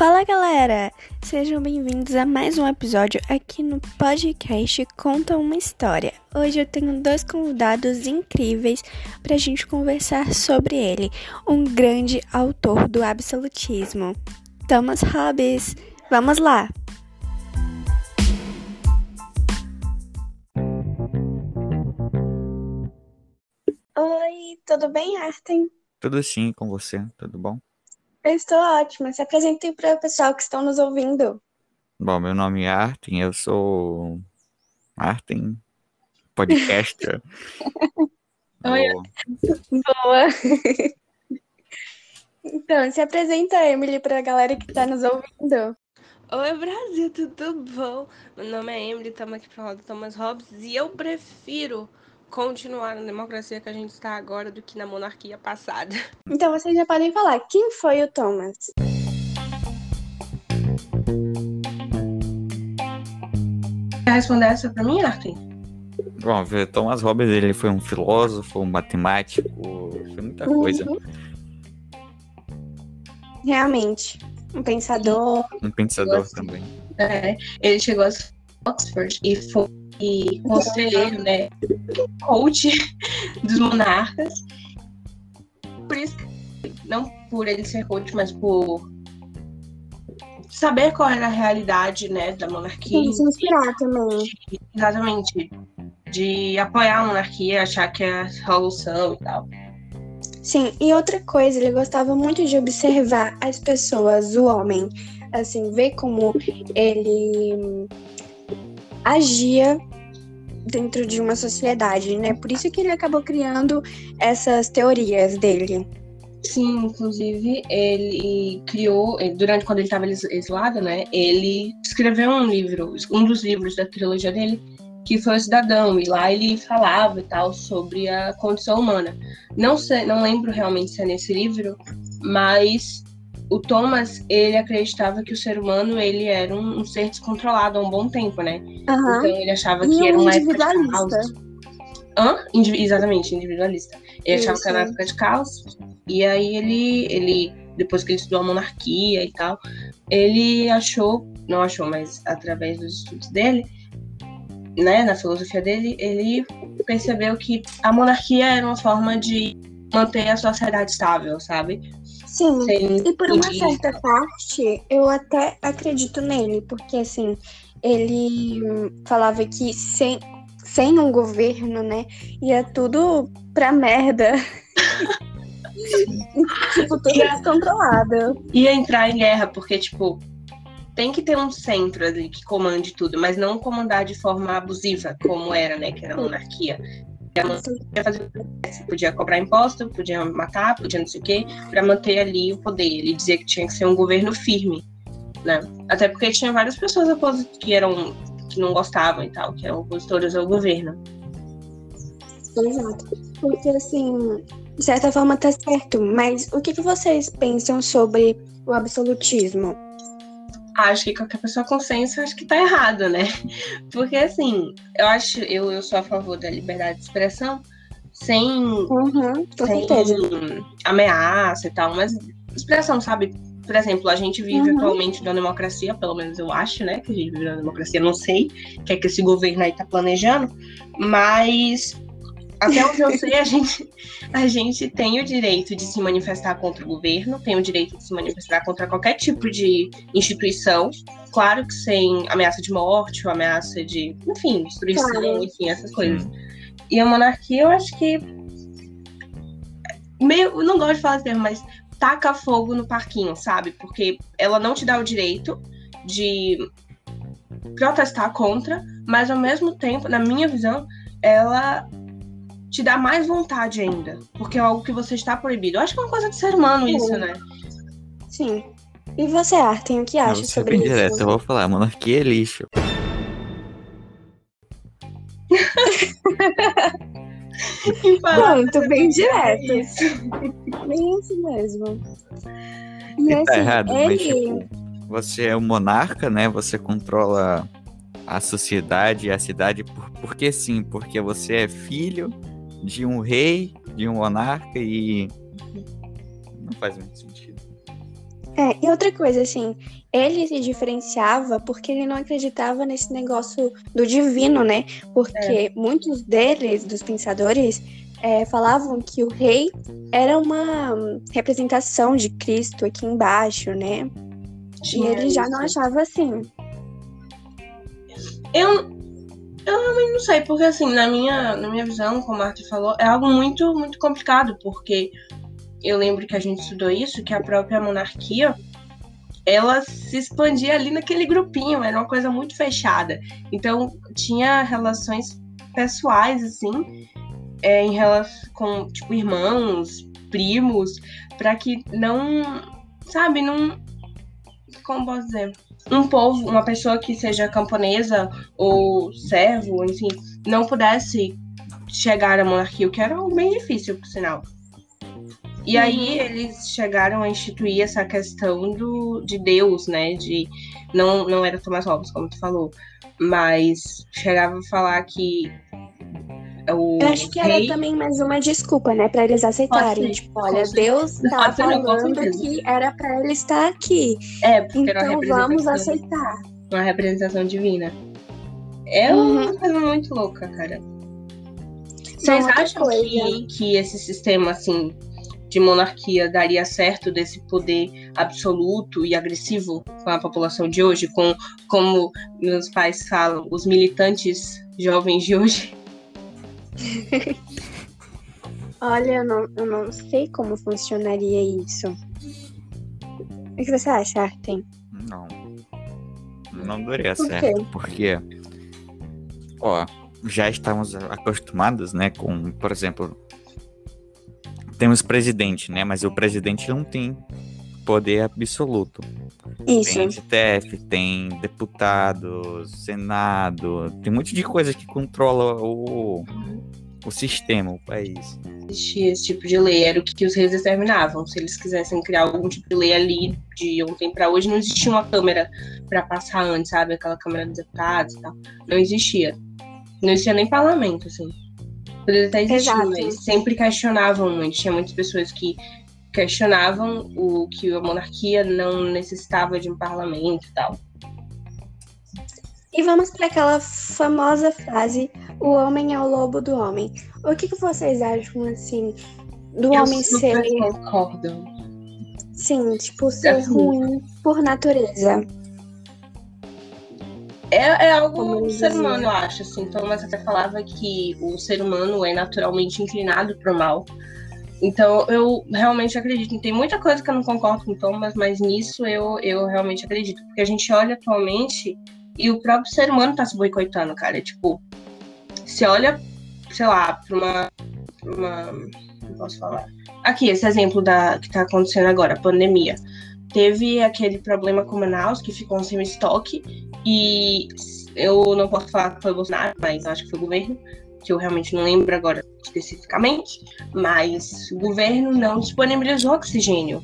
Fala galera! Sejam bem-vindos a mais um episódio aqui no podcast Conta uma História. Hoje eu tenho dois convidados incríveis para a gente conversar sobre ele, um grande autor do absolutismo, Thomas Hobbes. Vamos lá! Oi, tudo bem, Arten? Tudo sim com você, tudo bom? Eu estou ótima. Se apresentem para o pessoal que estão nos ouvindo. Bom, meu nome é Arten, eu sou Arten, podcaster. Oi. Boa. Então, se apresenta, Emily, para a galera que está nos ouvindo. Oi, Brasil, tudo bom? Meu nome é Emily, estamos aqui para falar do Thomas Hobbes e eu prefiro continuar na democracia que a gente está agora do que na monarquia passada. Então vocês já podem falar, quem foi o Thomas? Quer responder essa para mim, Arthur? Bom, Thomas Hobbes, ele foi um filósofo, um matemático, foi muita coisa. Uhum. Realmente, um pensador. Um pensador também. É, ele chegou a Oxford e foi e conselheiro, né? Coach dos monarcas. Por isso, não por ele ser coach, mas por saber qual era a realidade, né, da monarquia. Sim, se inspirar também. Exatamente. De apoiar a monarquia, achar que é a solução e tal. Sim, e outra coisa, ele gostava muito de observar as pessoas, o homem, assim, ver como ele agia dentro de uma sociedade, né? Por isso que ele acabou criando essas teorias dele. Sim, inclusive ele criou, durante quando ele estava exilado, né? Ele escreveu um livro, um dos livros da trilogia dele, que foi o Cidadão, e lá ele falava e tal sobre a condição humana. Não sei, não lembro realmente se é nesse livro, mas o Thomas, ele acreditava que o ser humano, ele era um, um ser descontrolado há um bom tempo, né? Uhum. Então ele achava que e era uma época de caos. Hã? Indiv exatamente, individualista. Ele Isso. achava que era uma época de caos. E aí ele, ele, depois que ele estudou a monarquia e tal, ele achou, não achou, mas através dos estudos dele, né, na filosofia dele, ele percebeu que a monarquia era uma forma de manter a sociedade estável, sabe? Sim, e por uma certa parte, eu até acredito nele, porque assim, ele falava que sem, sem um governo, né, ia tudo pra merda. tipo, tudo ia, descontrolado. Ia entrar em guerra, porque, tipo, tem que ter um centro ali que comande tudo, mas não comandar de forma abusiva, como era, né, que era a monarquia podia fazer podia cobrar imposto, podia matar, podia não sei o quê, para manter ali o poder. Ele dizia que tinha que ser um governo firme, né? Até porque tinha várias pessoas que eram que não gostavam e tal, que eram opositores ao governo. Exato. Porque assim, de certa forma tá certo, mas o que, que vocês pensam sobre o absolutismo? Acho que qualquer pessoa com senso acho que tá errado, né? Porque assim, eu acho, eu, eu sou a favor da liberdade de expressão sem, uhum, sem ameaça e tal, mas expressão, sabe? Por exemplo, a gente vive uhum. atualmente na democracia, pelo menos eu acho, né? Que a gente vive na democracia, não sei o que é que esse governo aí tá planejando, mas até onde eu sei, a gente, a gente tem o direito de se manifestar contra o governo, tem o direito de se manifestar contra qualquer tipo de instituição, claro que sem ameaça de morte ou ameaça de, enfim, destruição, claro. enfim, essas coisas. E a monarquia, eu acho que. Meio, não gosto de falar esse termo, mas taca fogo no parquinho, sabe? Porque ela não te dá o direito de protestar contra, mas ao mesmo tempo, na minha visão, ela te dá mais vontade ainda, porque é algo que você está proibido. Eu acho que é uma coisa de ser humano Sim. isso, né? Sim. E você, Arten, o que acha sobre bem isso? direto, eu vou falar, monarquia é lixo. Pronto, bem direto. bem isso mesmo. E, e tá assim, tá errado, ele... mas tipo, você é o monarca, né? Você controla a sociedade e a cidade por, porque sim, porque você é filho de um rei, de um monarca e não faz muito sentido. É, e outra coisa, assim, ele se diferenciava porque ele não acreditava nesse negócio do divino, né? Porque é. muitos deles, dos pensadores, é, falavam que o rei era uma representação de Cristo aqui embaixo, né? Tinha e ele já não achava assim. Eu, eu realmente não sei, porque assim, na minha, na minha visão, como a Marta falou, é algo muito, muito complicado, porque eu lembro que a gente estudou isso, que a própria monarquia ela se expandia ali naquele grupinho, era uma coisa muito fechada. Então, tinha relações pessoais, assim, é, em relação com, tipo, irmãos, primos, para que não, sabe, não. Como posso dizer? Um povo, uma pessoa que seja camponesa ou servo, enfim, não pudesse chegar à monarquia, o que era bem difícil, por sinal. E aí uhum. eles chegaram a instituir essa questão do, de Deus, né? De não, não era Thomas Hobbes, como tu falou, mas chegava a falar que o Eu acho que rei... era também mais uma desculpa, né, para eles aceitarem. Tipo, olha, Deus tá falando que era para ele estar aqui. É, porque então vamos aceitar. Uma representação divina. É uma uhum. coisa muito louca, cara. Vocês acham que, que esse sistema, assim, de monarquia daria certo desse poder absoluto e agressivo com a população de hoje, com como meus pais falam, os militantes jovens de hoje? Olha, eu não, eu não sei como funcionaria isso. O que você acha, Artem? Não. Não daria Por certo, porque ó, já estamos acostumados, né, com, por exemplo, temos presidente, né? Mas o presidente não tem poder absoluto. Isso. Tem STF, tem deputado, senado, tem um monte de coisa que controla o, o sistema, o país. Existia esse tipo de lei, era o que os reis determinavam. Se eles quisessem criar algum tipo de lei ali de ontem para hoje, não existia uma câmera para passar antes, sabe? Aquela câmera dos deputados e tal. Não existia. Não existia nem parlamento, assim. Poderia até existir, Exato. mas sempre questionavam muito. Tinha muitas pessoas que questionavam o que a monarquia não necessitava de um parlamento e tal. E vamos para aquela famosa frase: o homem é o lobo do homem. O que, que vocês acham assim do Eu homem ser? Concordo. Sim, tipo ser assim. ruim por natureza. É, é algo do ser humano, eu acho. Assim. Thomas até falava que o ser humano é naturalmente inclinado para o mal. Então, eu realmente acredito. Tem muita coisa que eu não concordo com o Thomas, mas nisso eu, eu realmente acredito. Porque a gente olha atualmente e o próprio ser humano está se boicotando, cara. Tipo, se olha, sei lá, para uma, uma. Não posso falar. Aqui, esse exemplo da, que está acontecendo agora, a pandemia. Teve aquele problema com Manaus, que ficou sem estoque, e eu não posso falar que foi o Bolsonaro, mas acho que foi o governo, que eu realmente não lembro agora especificamente, mas o governo não disponibilizou oxigênio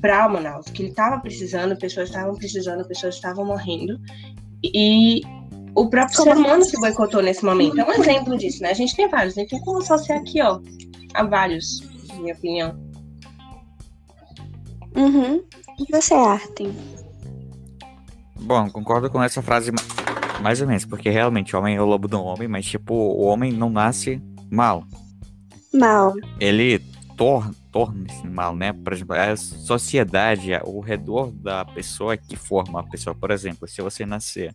para Manaus, que ele estava precisando, pessoas estavam precisando, pessoas estavam morrendo, e o próprio Como ser humano se boicotou nesse momento. É um exemplo disso, né? A gente tem vários, gente tem como associar aqui, ó, a vários, na minha opinião. Uhum. E você, Artem? Bom, concordo com essa frase mais ou menos, porque realmente o homem é o lobo do homem, mas tipo, o homem não nasce mal. Mal. Ele torna torna-se mal, né? Por exemplo, a sociedade, o redor da pessoa que forma a pessoa. Por exemplo, se você nascer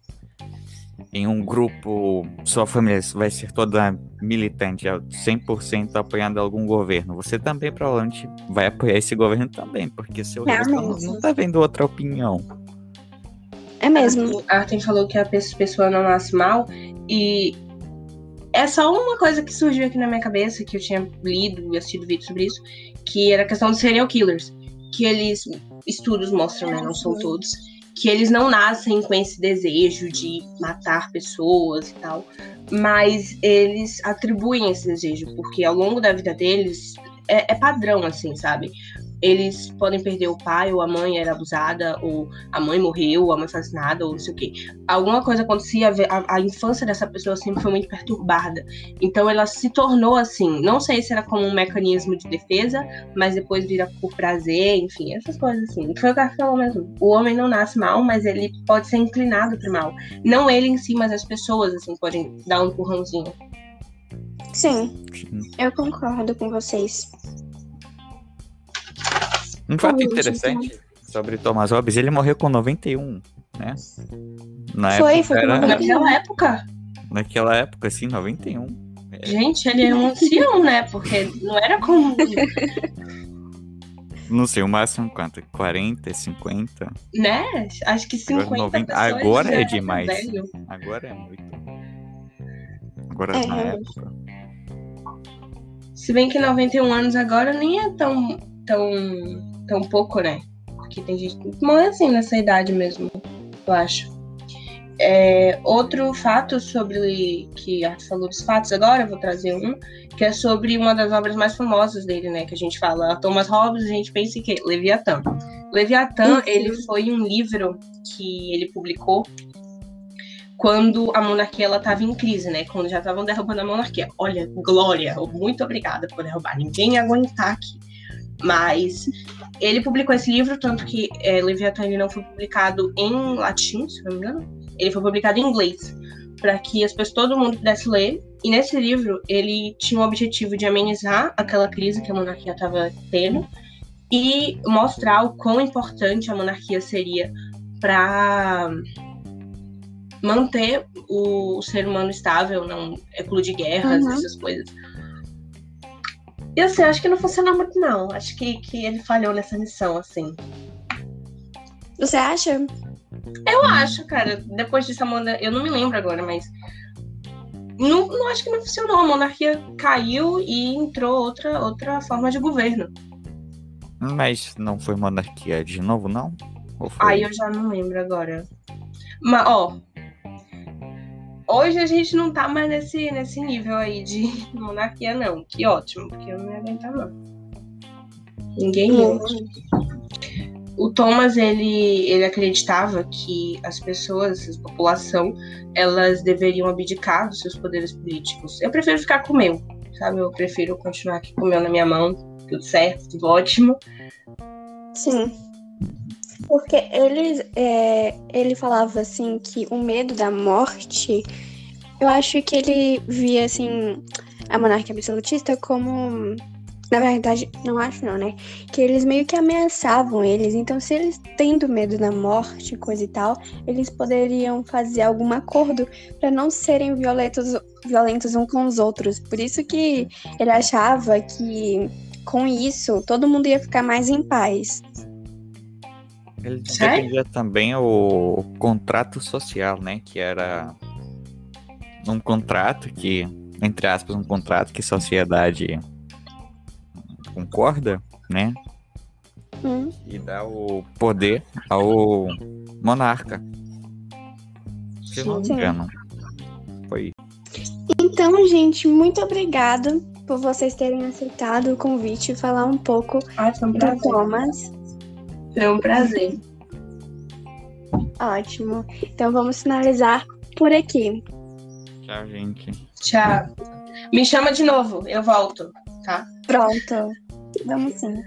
em um grupo, sua família vai ser toda militante, 100% apoiando algum governo, você também provavelmente vai apoiar esse governo também, porque seu não, não tá vendo outra opinião. É mesmo. A Artem falou que a pessoa não nasce mal e é só uma coisa que surgiu aqui na minha cabeça, que eu tinha lido e assistido vídeos sobre isso, que era a questão dos serial killers. Que eles, estudos mostram, né, não são todos, que eles não nascem com esse desejo de matar pessoas e tal, mas eles atribuem esse desejo, porque ao longo da vida deles é, é padrão, assim, sabe? Eles podem perder o pai ou a mãe era abusada, ou a mãe morreu, ou a mãe foi assassinada, ou não sei o quê. Alguma coisa acontecia, a, a, infância dessa pessoa sempre foi muito perturbada. Então ela se tornou assim. Não sei se era como um mecanismo de defesa, mas depois vira por prazer, enfim, essas coisas assim. Foi o que falou mesmo. O homem não nasce mal, mas ele pode ser inclinado para mal. Não ele em si, mas as pessoas, assim, podem dar um empurrãozinho. Sim, eu concordo com vocês. Um fato interessante sobre Thomas Hobbes, ele morreu com 91, né? Na foi, época, foi era... naquela época. Naquela época, sim, 91. É. Gente, ele é um ancião, né? Porque não era comum. Não sei, o máximo quanto? 40, 50? Né? Acho que 50 agora, 90... agora é demais. Agora é muito. Agora é, na época. Se bem que 91 anos agora nem é tão, tão tão pouco, né? Porque tem gente que morre assim nessa idade mesmo, eu acho. É, outro fato sobre que a falou dos fatos agora, eu vou trazer um, que é sobre uma das obras mais famosas dele, né? Que a gente fala Thomas Hobbes, a gente pensa que Leviatã. Leviatã, uhum. ele foi um livro que ele publicou quando a monarquia ela estava em crise, né? Quando já estavam derrubando a monarquia. Olha, glória, muito obrigada por derrubar. Ninguém ia aguentar aqui. Mas ele publicou esse livro, tanto que é, Leviatã não foi publicado em latim, se não me engano. Ele foi publicado em inglês, para que as pessoas, todo mundo pudesse ler. E nesse livro, ele tinha o objetivo de amenizar aquela crise que a monarquia estava tendo e mostrar o quão importante a monarquia seria para manter o ser humano estável, não eclodir guerras, uhum. essas coisas. Eu sei, acho que não funcionou muito, não. Acho que, que ele falhou nessa missão, assim. Você acha? Eu acho, cara. Depois disso, a monarquia. Eu não me lembro agora, mas. Não, não acho que não funcionou. A monarquia caiu e entrou outra, outra forma de governo. Mas não foi monarquia de novo, não? Aí eu já não lembro agora. Mas, ó, Hoje a gente não tá mais nesse, nesse nível aí de monarquia, não. Que ótimo, porque eu não ia aguentar, não. Ninguém ia. O Thomas, ele, ele acreditava que as pessoas, a população, elas deveriam abdicar dos seus poderes políticos. Eu prefiro ficar com o meu, sabe? Eu prefiro continuar aqui com o meu na minha mão, tudo certo, tudo ótimo. Sim. Porque ele, é, ele falava assim que o medo da morte, eu acho que ele via assim a monarquia absolutista como na verdade, não acho não, né? Que eles meio que ameaçavam eles. Então, se eles tendo medo da morte, coisa e tal, eles poderiam fazer algum acordo para não serem violentos, violentos uns com os outros. Por isso que ele achava que com isso todo mundo ia ficar mais em paz. Ele defendia também o contrato social, né? Que era um contrato que, entre aspas, um contrato que a sociedade concorda, né? Hum. E dá o poder ao monarca. Se não me engano. Foi. Então, gente, muito obrigada por vocês terem aceitado o convite e falar um pouco ah, um do Thomas. Foi um prazer. Ótimo. Então vamos finalizar por aqui. Tchau, gente. Tchau. Me chama de novo, eu volto, tá? Pronto. Vamos sim.